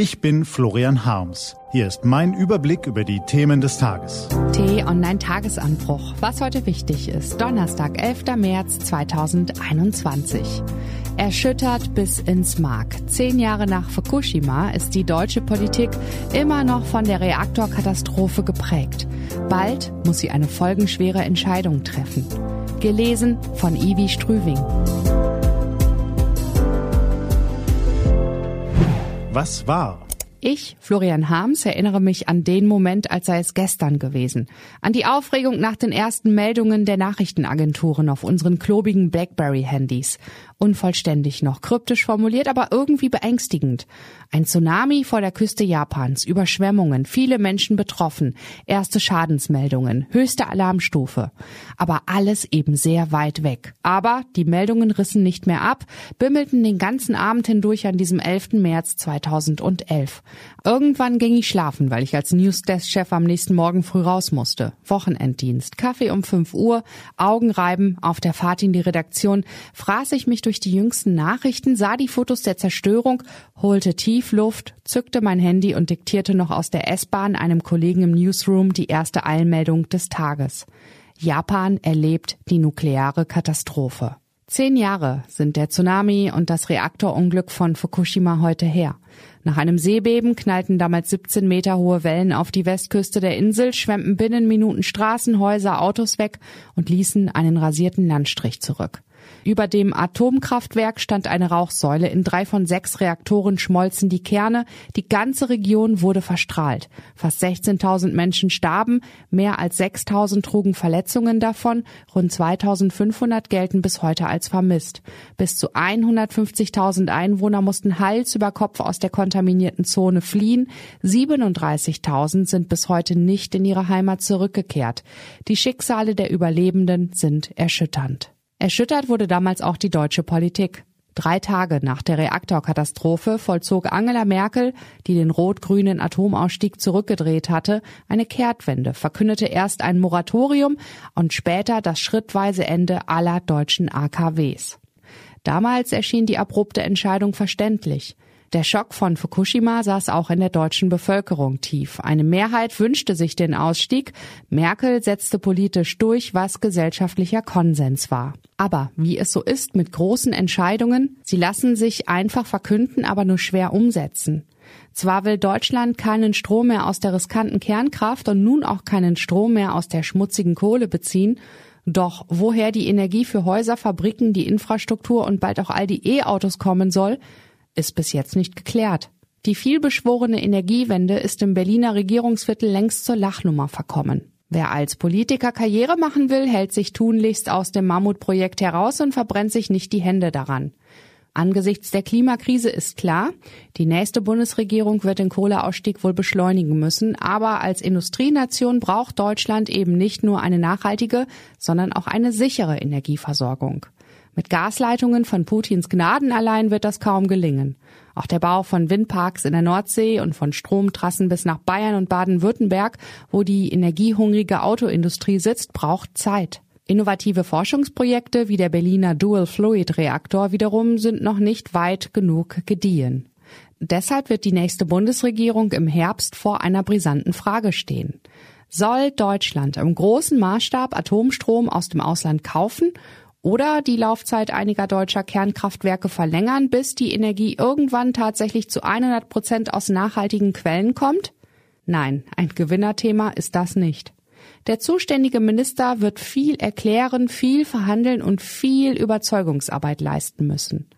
Ich bin Florian Harms. Hier ist mein Überblick über die Themen des Tages. T-Online-Tagesanbruch. Was heute wichtig ist. Donnerstag, 11. März 2021. Erschüttert bis ins Mark. Zehn Jahre nach Fukushima ist die deutsche Politik immer noch von der Reaktorkatastrophe geprägt. Bald muss sie eine folgenschwere Entscheidung treffen. Gelesen von Ivi Strüving. Was war? Ich, Florian Harms, erinnere mich an den Moment, als sei es gestern gewesen. An die Aufregung nach den ersten Meldungen der Nachrichtenagenturen auf unseren klobigen Blackberry-Handys. Unvollständig noch, kryptisch formuliert, aber irgendwie beängstigend. Ein Tsunami vor der Küste Japans, Überschwemmungen, viele Menschen betroffen, erste Schadensmeldungen, höchste Alarmstufe. Aber alles eben sehr weit weg. Aber die Meldungen rissen nicht mehr ab, bimmelten den ganzen Abend hindurch an diesem 11. März 2011. Irgendwann ging ich schlafen, weil ich als Newsdesk-Chef am nächsten Morgen früh raus musste. Wochenenddienst, Kaffee um 5 Uhr, Augenreiben, auf der Fahrt in die Redaktion fraß ich mich durch die jüngsten Nachrichten, sah die Fotos der Zerstörung, holte tief Luft, zückte mein Handy und diktierte noch aus der S-Bahn einem Kollegen im Newsroom die erste Eilmeldung des Tages. Japan erlebt die nukleare Katastrophe. Zehn Jahre sind der Tsunami und das Reaktorunglück von Fukushima heute her. Nach einem Seebeben knallten damals 17 Meter hohe Wellen auf die Westküste der Insel, schwemmten binnen Minuten Straßen, Häuser, Autos weg und ließen einen rasierten Landstrich zurück. Über dem Atomkraftwerk stand eine Rauchsäule. In drei von sechs Reaktoren schmolzen die Kerne. Die ganze Region wurde verstrahlt. Fast 16.000 Menschen starben. Mehr als 6.000 trugen Verletzungen davon. Rund 2.500 gelten bis heute als vermisst. Bis zu 150.000 Einwohner mussten Hals über Kopf aus der kontaminierten Zone fliehen. 37.000 sind bis heute nicht in ihre Heimat zurückgekehrt. Die Schicksale der Überlebenden sind erschütternd. Erschüttert wurde damals auch die deutsche Politik. Drei Tage nach der Reaktorkatastrophe vollzog Angela Merkel, die den rot-grünen Atomausstieg zurückgedreht hatte, eine Kehrtwende, verkündete erst ein Moratorium und später das schrittweise Ende aller deutschen AKWs. Damals erschien die abrupte Entscheidung verständlich. Der Schock von Fukushima saß auch in der deutschen Bevölkerung tief. Eine Mehrheit wünschte sich den Ausstieg. Merkel setzte politisch durch, was gesellschaftlicher Konsens war. Aber wie es so ist mit großen Entscheidungen, sie lassen sich einfach verkünden, aber nur schwer umsetzen. Zwar will Deutschland keinen Strom mehr aus der riskanten Kernkraft und nun auch keinen Strom mehr aus der schmutzigen Kohle beziehen, doch woher die Energie für Häuser, Fabriken, die Infrastruktur und bald auch all die E-Autos kommen soll, ist bis jetzt nicht geklärt. Die vielbeschworene Energiewende ist im Berliner Regierungsviertel längst zur Lachnummer verkommen. Wer als Politiker Karriere machen will, hält sich tunlichst aus dem Mammutprojekt heraus und verbrennt sich nicht die Hände daran. Angesichts der Klimakrise ist klar, die nächste Bundesregierung wird den Kohleausstieg wohl beschleunigen müssen, aber als Industrienation braucht Deutschland eben nicht nur eine nachhaltige, sondern auch eine sichere Energieversorgung. Mit Gasleitungen von Putins Gnaden allein wird das kaum gelingen. Auch der Bau von Windparks in der Nordsee und von Stromtrassen bis nach Bayern und Baden-Württemberg, wo die energiehungrige Autoindustrie sitzt, braucht Zeit. Innovative Forschungsprojekte wie der Berliner Dual Fluid Reaktor wiederum sind noch nicht weit genug gediehen. Deshalb wird die nächste Bundesregierung im Herbst vor einer brisanten Frage stehen. Soll Deutschland im großen Maßstab Atomstrom aus dem Ausland kaufen oder die Laufzeit einiger deutscher Kernkraftwerke verlängern, bis die Energie irgendwann tatsächlich zu 100 Prozent aus nachhaltigen Quellen kommt? Nein, ein Gewinnerthema ist das nicht. Der zuständige Minister wird viel erklären, viel verhandeln und viel Überzeugungsarbeit leisten müssen.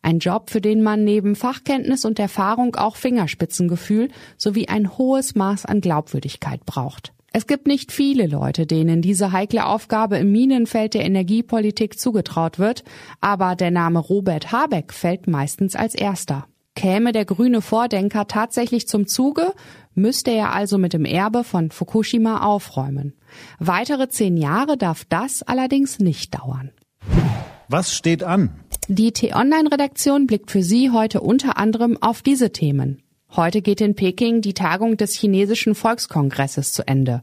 Ein Job, für den man neben Fachkenntnis und Erfahrung auch Fingerspitzengefühl sowie ein hohes Maß an Glaubwürdigkeit braucht. Es gibt nicht viele Leute, denen diese heikle Aufgabe im Minenfeld der Energiepolitik zugetraut wird, aber der Name Robert Habeck fällt meistens als erster. Käme der grüne Vordenker tatsächlich zum Zuge, müsste er also mit dem Erbe von Fukushima aufräumen. Weitere zehn Jahre darf das allerdings nicht dauern. Was steht an? Die T-Online-Redaktion blickt für Sie heute unter anderem auf diese Themen. Heute geht in Peking die Tagung des chinesischen Volkskongresses zu Ende.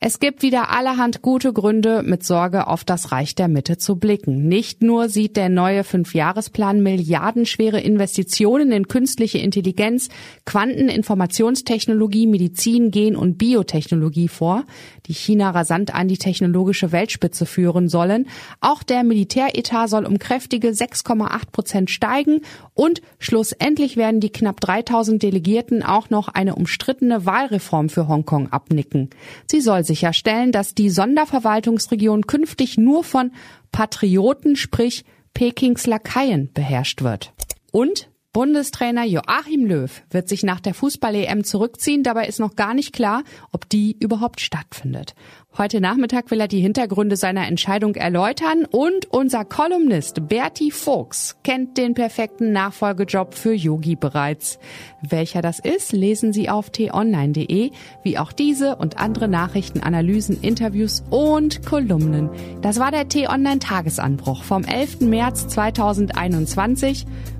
Es gibt wieder allerhand gute Gründe, mit Sorge auf das Reich der Mitte zu blicken. Nicht nur sieht der neue Fünfjahresplan milliardenschwere Investitionen in künstliche Intelligenz, Quanteninformationstechnologie, Medizin, Gen- und Biotechnologie vor, die China rasant an die technologische Weltspitze führen sollen. Auch der Militäretat soll um kräftige 6,8 Prozent steigen und schlussendlich werden die knapp 3000 Delegierten auch noch eine umstrittene Wahlreform für Hongkong abnicken. Sie soll sicherstellen, dass die Sonderverwaltungsregion künftig nur von Patrioten, sprich Pekings Lakaien beherrscht wird. Und Bundestrainer Joachim Löw wird sich nach der Fußball-EM zurückziehen. Dabei ist noch gar nicht klar, ob die überhaupt stattfindet. Heute Nachmittag will er die Hintergründe seiner Entscheidung erläutern und unser Kolumnist Berti Fuchs kennt den perfekten Nachfolgejob für Yogi bereits. Welcher das ist, lesen Sie auf t-online.de, wie auch diese und andere Nachrichten, Analysen, Interviews und Kolumnen. Das war der T-Online Tagesanbruch vom 11. März 2021,